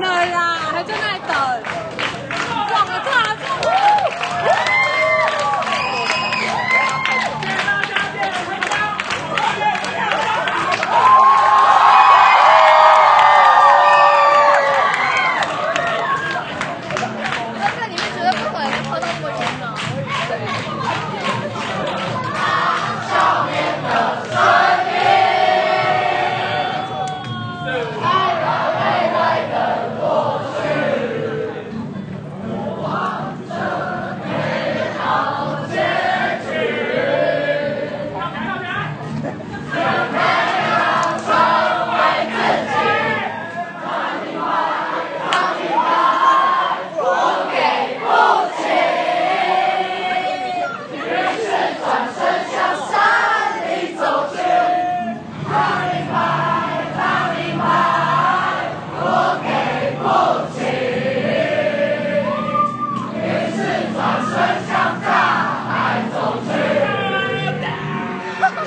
了啦还在那里等。